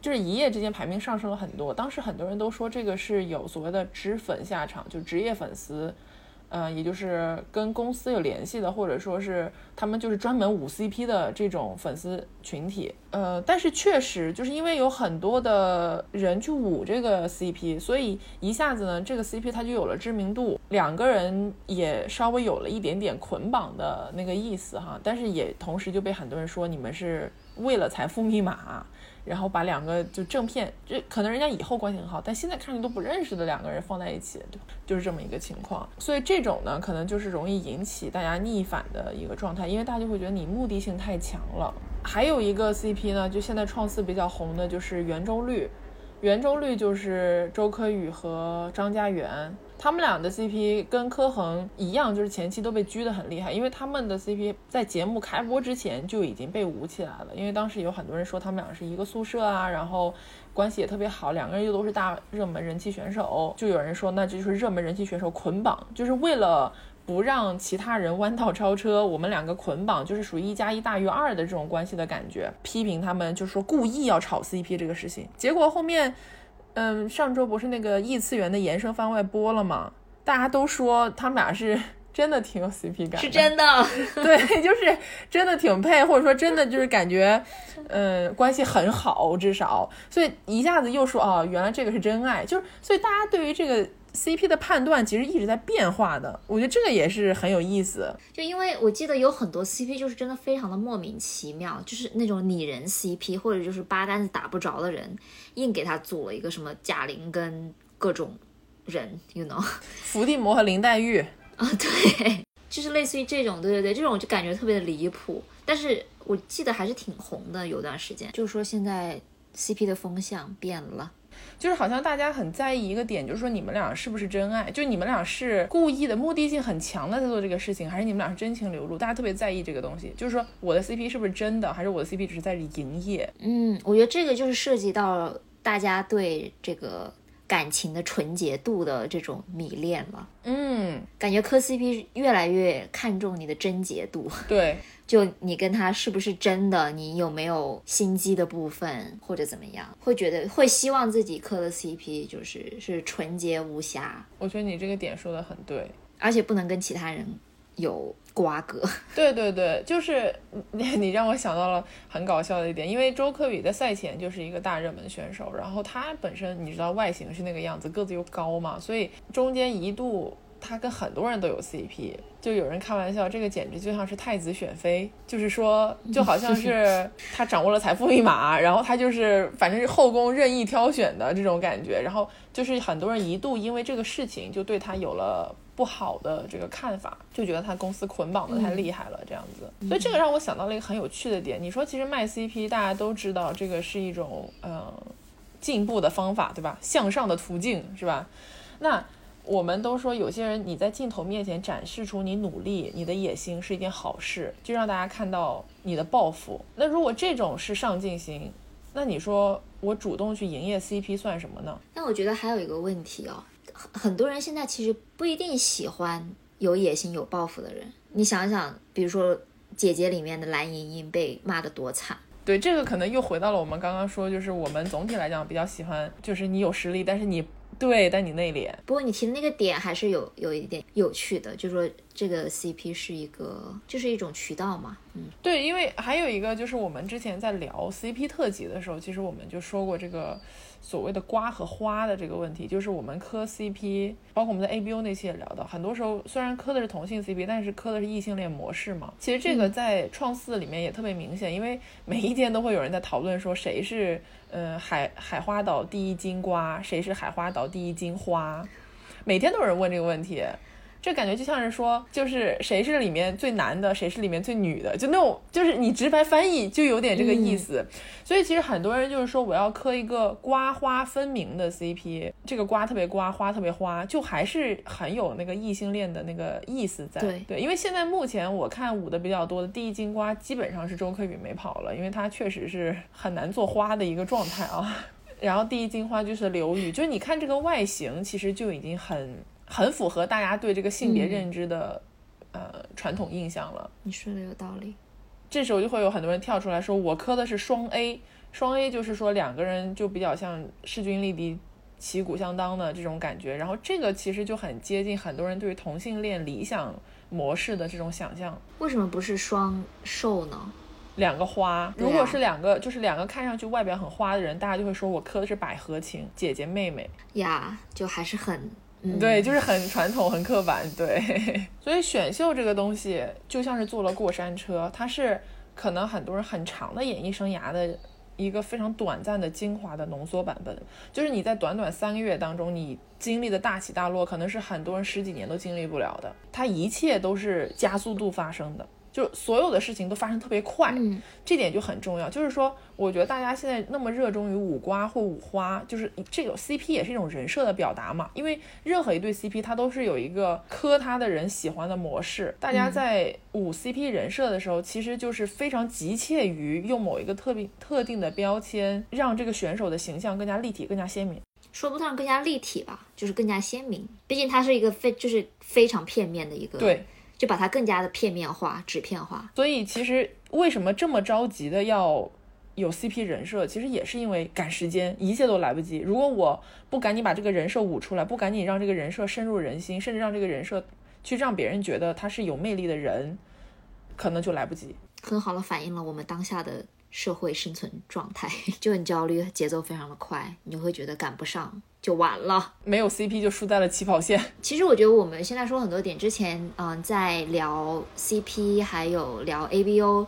就是一夜之间排名上升了很多，当时很多人都说这个是有所谓的脂粉下场，就职业粉丝。呃，也就是跟公司有联系的，或者说是他们就是专门舞 CP 的这种粉丝群体。呃，但是确实就是因为有很多的人去舞这个 CP，所以一下子呢，这个 CP 它就有了知名度，两个人也稍微有了一点点捆绑的那个意思哈。但是也同时就被很多人说你们是为了财富密码。然后把两个就正片，这可能人家以后关系很好，但现在看着都不认识的两个人放在一起，对，就是这么一个情况。所以这种呢，可能就是容易引起大家逆反的一个状态，因为大家会觉得你目的性太强了。还有一个 CP 呢，就现在创四比较红的就是圆周率，圆周率就是周柯宇和张家元。他们俩的 CP 跟柯恒一样，就是前期都被拘得很厉害，因为他们的 CP 在节目开播之前就已经被捂起来了。因为当时有很多人说他们俩是一个宿舍啊，然后关系也特别好，两个人又都是大热门人气选手，就有人说那这就是热门人气选手捆绑，就是为了不让其他人弯道超车，我们两个捆绑就是属于一加一大于二的这种关系的感觉，批评他们就是说故意要炒 CP 这个事情，结果后面。嗯，上周不是那个异次元的延伸番外播了吗？大家都说他们俩是真的挺有 CP 感，是真的，对，就是真的挺配，或者说真的就是感觉，嗯，关系很好，至少，所以一下子又说哦，原来这个是真爱，就是，所以大家对于这个。CP 的判断其实一直在变化的，我觉得这个也是很有意思。就因为我记得有很多 CP 就是真的非常的莫名其妙，就是那种拟人 CP，或者就是八竿子打不着的人，硬给他组了一个什么贾玲跟各种人，you know，伏地魔和林黛玉啊，对，就是类似于这种，对对对，这种就感觉特别的离谱。但是我记得还是挺红的，有段时间，就是说现在 CP 的风向变了。就是好像大家很在意一个点，就是说你们俩是不是真爱？就你们俩是故意的、目的性很强的在做这个事情，还是你们俩是真情流露？大家特别在意这个东西，就是说我的 CP 是不是真的，还是我的 CP 只是在营业？嗯，我觉得这个就是涉及到大家对这个感情的纯洁度的这种迷恋了。嗯，感觉磕 CP 越来越看重你的贞洁度。对。就你跟他是不是真的？你有没有心机的部分，或者怎么样？会觉得会希望自己磕的 CP 就是是纯洁无瑕。我觉得你这个点说的很对，而且不能跟其他人有瓜葛。对对对，就是你你让我想到了很搞笑的一点，因为周柯宇在赛前就是一个大热门选手，然后他本身你知道外形是那个样子，个子又高嘛，所以中间一度。他跟很多人都有 CP，就有人开玩笑，这个简直就像是太子选妃，就是说，就好像是他掌握了财富密码，然后他就是反正是后宫任意挑选的这种感觉，然后就是很多人一度因为这个事情就对他有了不好的这个看法，就觉得他公司捆绑的太厉害了这样子。所以这个让我想到了一个很有趣的点，你说其实卖 CP 大家都知道这个是一种嗯进步的方法，对吧？向上的途径是吧？那。我们都说有些人你在镜头面前展示出你努力、你的野心是一件好事，就让大家看到你的抱负。那如果这种是上进心，那你说我主动去营业 CP 算什么呢？那我觉得还有一个问题哦，很很多人现在其实不一定喜欢有野心、有抱负的人。你想想，比如说姐姐里面的蓝盈莹被骂得多惨。对，这个可能又回到了我们刚刚说，就是我们总体来讲比较喜欢，就是你有实力，但是你。对，但你内敛。不过你提的那个点还是有有一点有趣的，就是说这个 CP 是一个，就是一种渠道嘛。嗯，对，因为还有一个就是我们之前在聊 CP 特辑的时候，其实我们就说过这个。所谓的瓜和花的这个问题，就是我们磕 CP，包括我们在 ABO 那期也聊到，很多时候虽然磕的是同性 CP，但是磕的是异性恋模式嘛。其实这个在创四里面也特别明显，因为每一天都会有人在讨论说谁是呃海海花岛第一金瓜，谁是海花岛第一金花，每天都有人问这个问题。这感觉就像是说，就是谁是里面最男的，谁是里面最女的，就那种，就是你直白翻译就有点这个意思。所以其实很多人就是说，我要磕一个瓜花分明的 CP，这个瓜特别瓜，花特别花，就还是很有那个异性恋的那个意思在。对对，因为现在目前我看舞的比较多的第一金瓜，基本上是周柯宇没跑了，因为他确实是很难做花的一个状态啊。然后第一金花就是刘宇，就是你看这个外形，其实就已经很很符合大家对这个性别认知的、呃传统印象了。你说的有道理。这时候就会有很多人跳出来说，我磕的是双 A，双 A 就是说两个人就比较像势均力敌、旗鼓相当的这种感觉。然后这个其实就很接近很多人对于同性恋理想模式的这种想象。为什么不是双瘦呢？两个花，如果是两个，就是两个看上去外表很花的人，大家就会说我磕的是百合情，姐姐妹妹。呀，就还是很对，就是很传统、很刻板，对。所以选秀这个东西就像是坐了过山车，它是可能很多人很长的演艺生涯的一个非常短暂的精华的浓缩版本。就是你在短短三个月当中，你经历的大起大落，可能是很多人十几年都经历不了的。它一切都是加速度发生的。就所有的事情都发生特别快，嗯这点就很重要。就是说，我觉得大家现在那么热衷于五瓜或五花，就是这种 CP 也是一种人设的表达嘛。因为任何一对 CP，它都是有一个磕他的人喜欢的模式。大家在五 CP 人设的时候，其实就是非常急切于用某一个特别特定的标签，让这个选手的形象更加立体、更加鲜明。说不上更加立体吧，就是更加鲜明。毕竟它是一个非就是非常片面的一个，对，就把它更加的片面化、纸片化。所以其实为什么这么着急的要有 CP 人设，其实也是因为赶时间，一切都来不及。如果我不赶紧把这个人设舞出来，不赶紧让这个人设深入人心，甚至让这个人设去让别人觉得他是有魅力的人，可能就来不及。很好的反映了我们当下的社会生存状态，就很焦虑，节奏非常的快，你就会觉得赶不上，就完了。没有 CP 就输在了起跑线。其实我觉得我们现在说很多点，之前嗯、在聊 CP 还有聊 ABO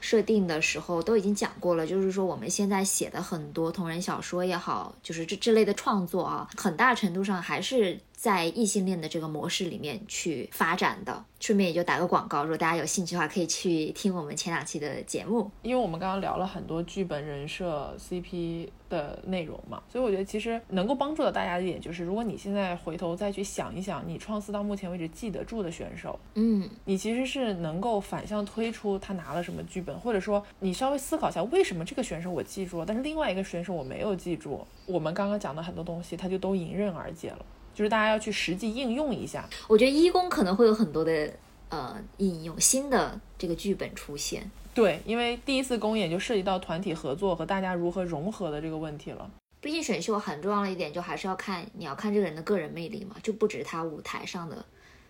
设定的时候都已经讲过了，就是说我们现在写的很多同人小说也好，就是这这类的创作啊，很大程度上还是在异性恋的这个模式里面去发展的。顺便也就打个广告，如果大家有兴趣的话，可以去听我们前两期的节目。因为我们刚刚聊了很多剧本人设 CP 的内容嘛，所以我觉得其实能够帮助到大家的一点就是，如果你现在回头再去想一想，你创四到目前为止记得住的选手，嗯，你其实是能够反向推出他拿了什么剧本，或者说你稍微思考一下，为什么这个选手我记住了，但是另外一个选手我没有记住。我们刚刚讲的很多东西，他就都迎刃而解了，就是大家要去实际应用一下。我觉得一公可能会有很多的呃应用新的这个剧本出现。对，因为第一次公演就涉及到团体合作和大家如何融合的这个问题了。毕竟选秀很重要的一点，就还是要看你要看这个人的个人魅力嘛，就不只是他舞台上的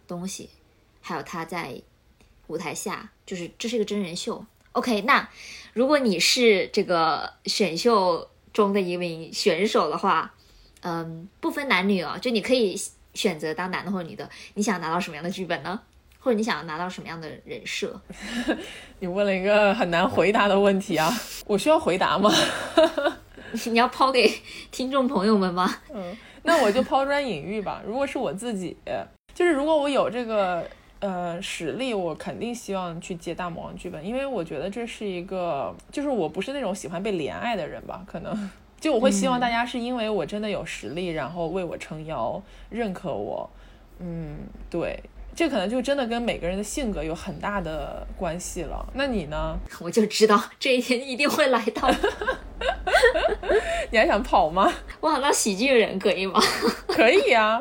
东西，还有他在舞台下，就是这是一个真人秀。OK，那如果你是这个选秀中的一名选手的话，嗯，不分男女哦，就你可以选择当男的或者女的，你想拿到什么样的剧本呢？或者你想要拿到什么样的人设？你问了一个很难回答的问题啊，我需要回答吗？你要抛给听众朋友们吗？嗯，那我就抛砖引玉吧。如果是我自己，就是如果我有这个呃实力，我肯定希望去接大魔王剧本，因为我觉得这是一个，就是我不是那种喜欢被怜爱的人吧，可能就我会希望大家是因为我真的有实力，然后为我撑腰，认可我。嗯，对，这可能就真的跟每个人的性格有很大的关系了。那你呢？我就知道这一天一定会来到。你还想跑吗？我想当喜剧人可以吗？可以啊。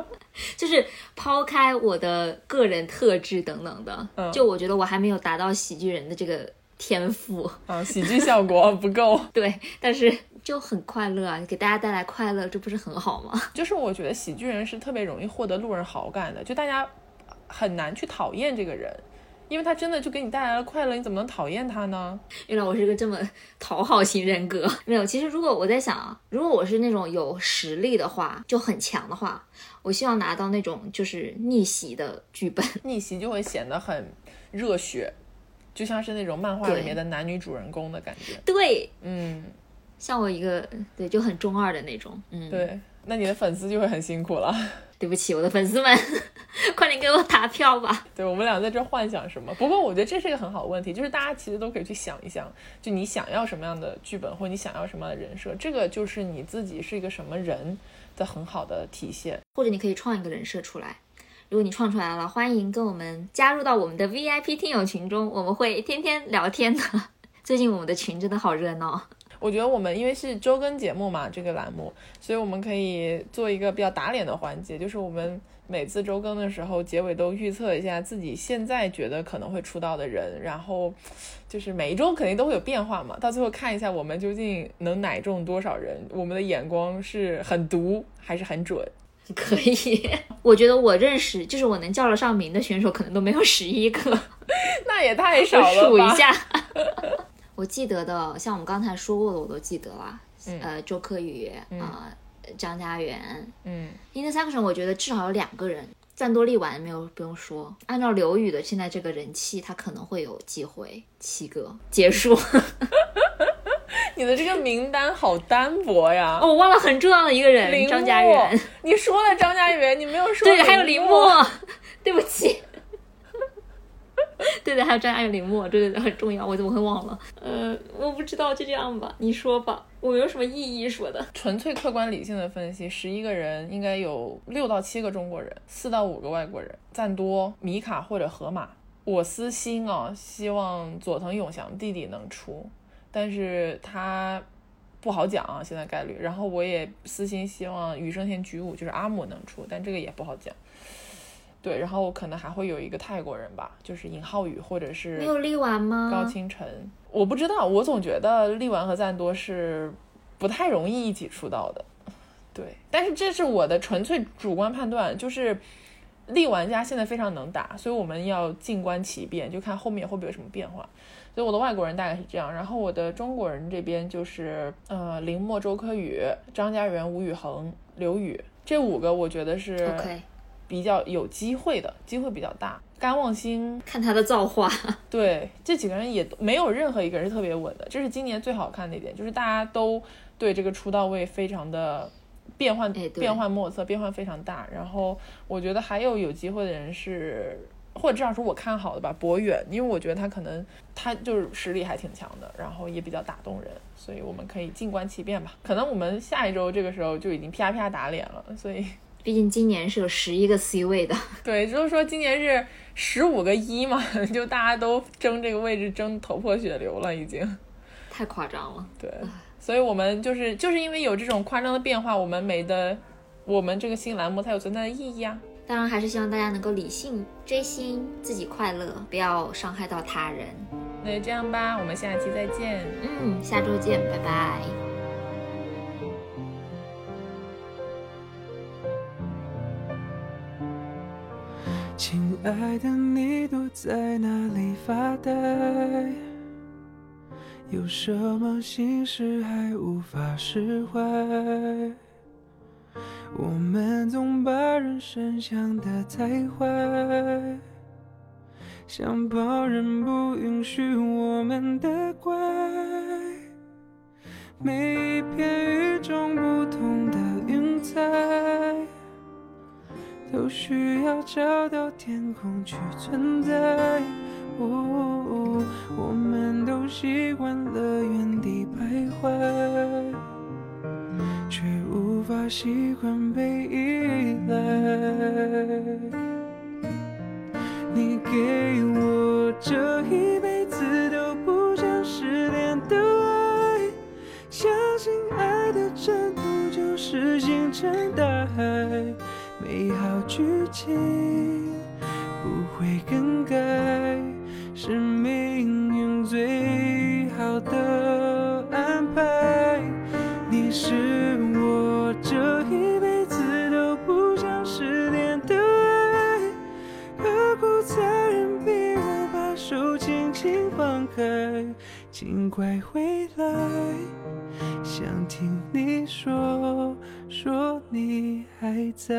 就是抛开我的个人特质等等的，嗯就我觉得我还没有达到喜剧人的这个天赋，啊，喜剧效果不够。对，但是就很快乐啊，给大家带来快乐，这不是很好吗？就是我觉得喜剧人是特别容易获得路人好感的，就大家很难去讨厌这个人，因为他真的就给你带来了快乐，你怎么能讨厌他呢？原来我是个这么 讨好型人格。没有，其实如果我在想啊，如果我是那种有实力的话，就很强的话，我希望拿到那种就是逆袭的剧本。逆袭就会显得很热血，就像是那种漫画里面的男女主人公的感觉。对，嗯，像我一个对就很中二的那种。嗯，，对，那你的粉丝就会很辛苦了。对不起，我的粉丝们。快点给我打票吧！对我们俩在这幻想什么？不过我觉得这是一个很好的问题，就是大家其实都可以去想一想，就你想要什么样的剧本，或者你想要什么样的人设，这个就是你自己是一个什么人的很好的体现。或者你可以创一个人设出来，如果你创出来了，欢迎跟我们加入到我们的 VIP 听友群中，我们会天天聊天的。最近我们的群真的好热闹。我觉得我们因为是周更节目嘛，这个栏目，所以我们可以做一个比较打脸的环节，就是我们每次周更的时候，结尾都预测一下自己现在觉得可能会出道的人，然后就是每一周肯定都会有变化嘛，到最后看一下我们究竟能奶中多少人，我们的眼光是很毒 还是很准。可以，我觉得我认识，就是我能叫得上名的选手，可能都没有十一个。那也太少了数一下。我记得的，像我们刚才说过的，我都记得了。呃，周柯宇啊，张家元，嗯，In the section，我觉得至少有两个人，赞多利完没有不用说。按照刘宇的现在这个人气，他可能会有机会。七个结束。你的这个名单好单薄呀！哦，我忘了很重要的一个人，张家元。你说了张家元，你没有说对，还有林默。对不起。对的，还有张，还有林默，对对，很重要，我怎么会忘了？呃，我不知道，就这样吧，你说吧，我没有什么意义说的。纯粹客观理性的分析，十一个人应该有六到七个中国人，四到五个外国人，赞多、米卡或者河马。我私心啊，希望佐藤永祥弟弟能出，但是他不好讲啊，现在概率。然后我也私心希望羽生田菊武就是阿姆能出，但这个也不好讲。对，然后可能还会有一个泰国人吧，就是尹浩宇或者是没有力丸吗？高清晨，我不知道，我总觉得力丸和赞多是不太容易一起出道的。对，但是这是我的纯粹主观判断，就是力玩家现在非常能打，所以我们要静观其变，就看后面会不会有什么变化。所以我的外国人大概是这样，然后我的中国人这边就是呃林墨、周柯宇、张家元、吴宇恒、刘宇这五个，我觉得是 OK。比较有机会的机会比较大，甘望星看他的造化，对这几个人也没有任何一个人是特别稳的，这是今年最好看的一点，就是大家都对这个出道位非常的变幻变幻莫测，变幻非常大。然后我觉得还有有机会的人是，或者至少说我看好的吧，博远，因为我觉得他可能他就是实力还挺强的，然后也比较打动人，所以我们可以静观其变吧。可能我们下一周这个时候就已经啪啪打脸了，所以。毕竟今年是有十一个 C 位的，对，就是说今年是十五个一嘛，就大家都争这个位置，争头破血流了，已经太夸张了。对，所以我们就是就是因为有这种夸张的变化，我们没的，我们这个新栏目才有存在的意义啊。当然，还是希望大家能够理性追星，自己快乐，不要伤害到他人。那就这样吧，我们下期再见。嗯，下周见，拜拜。亲爱的，你躲在哪里发呆？有什么心事还无法释怀？我们总把人生想得太坏，想抱人不允许我们的乖。每一片与众不同的云彩。都需要找到天空去存在。我们都习惯了原地徘徊，却无法习惯被依赖。你给我这一辈子都不想失联的爱，相信爱的征途就是星辰大海。美好剧情不会更改，是命运最好的安排。你是我这一辈子都不想失联的爱，何苦残忍逼我把手轻轻放开？请快回来，想听你说。说你还在。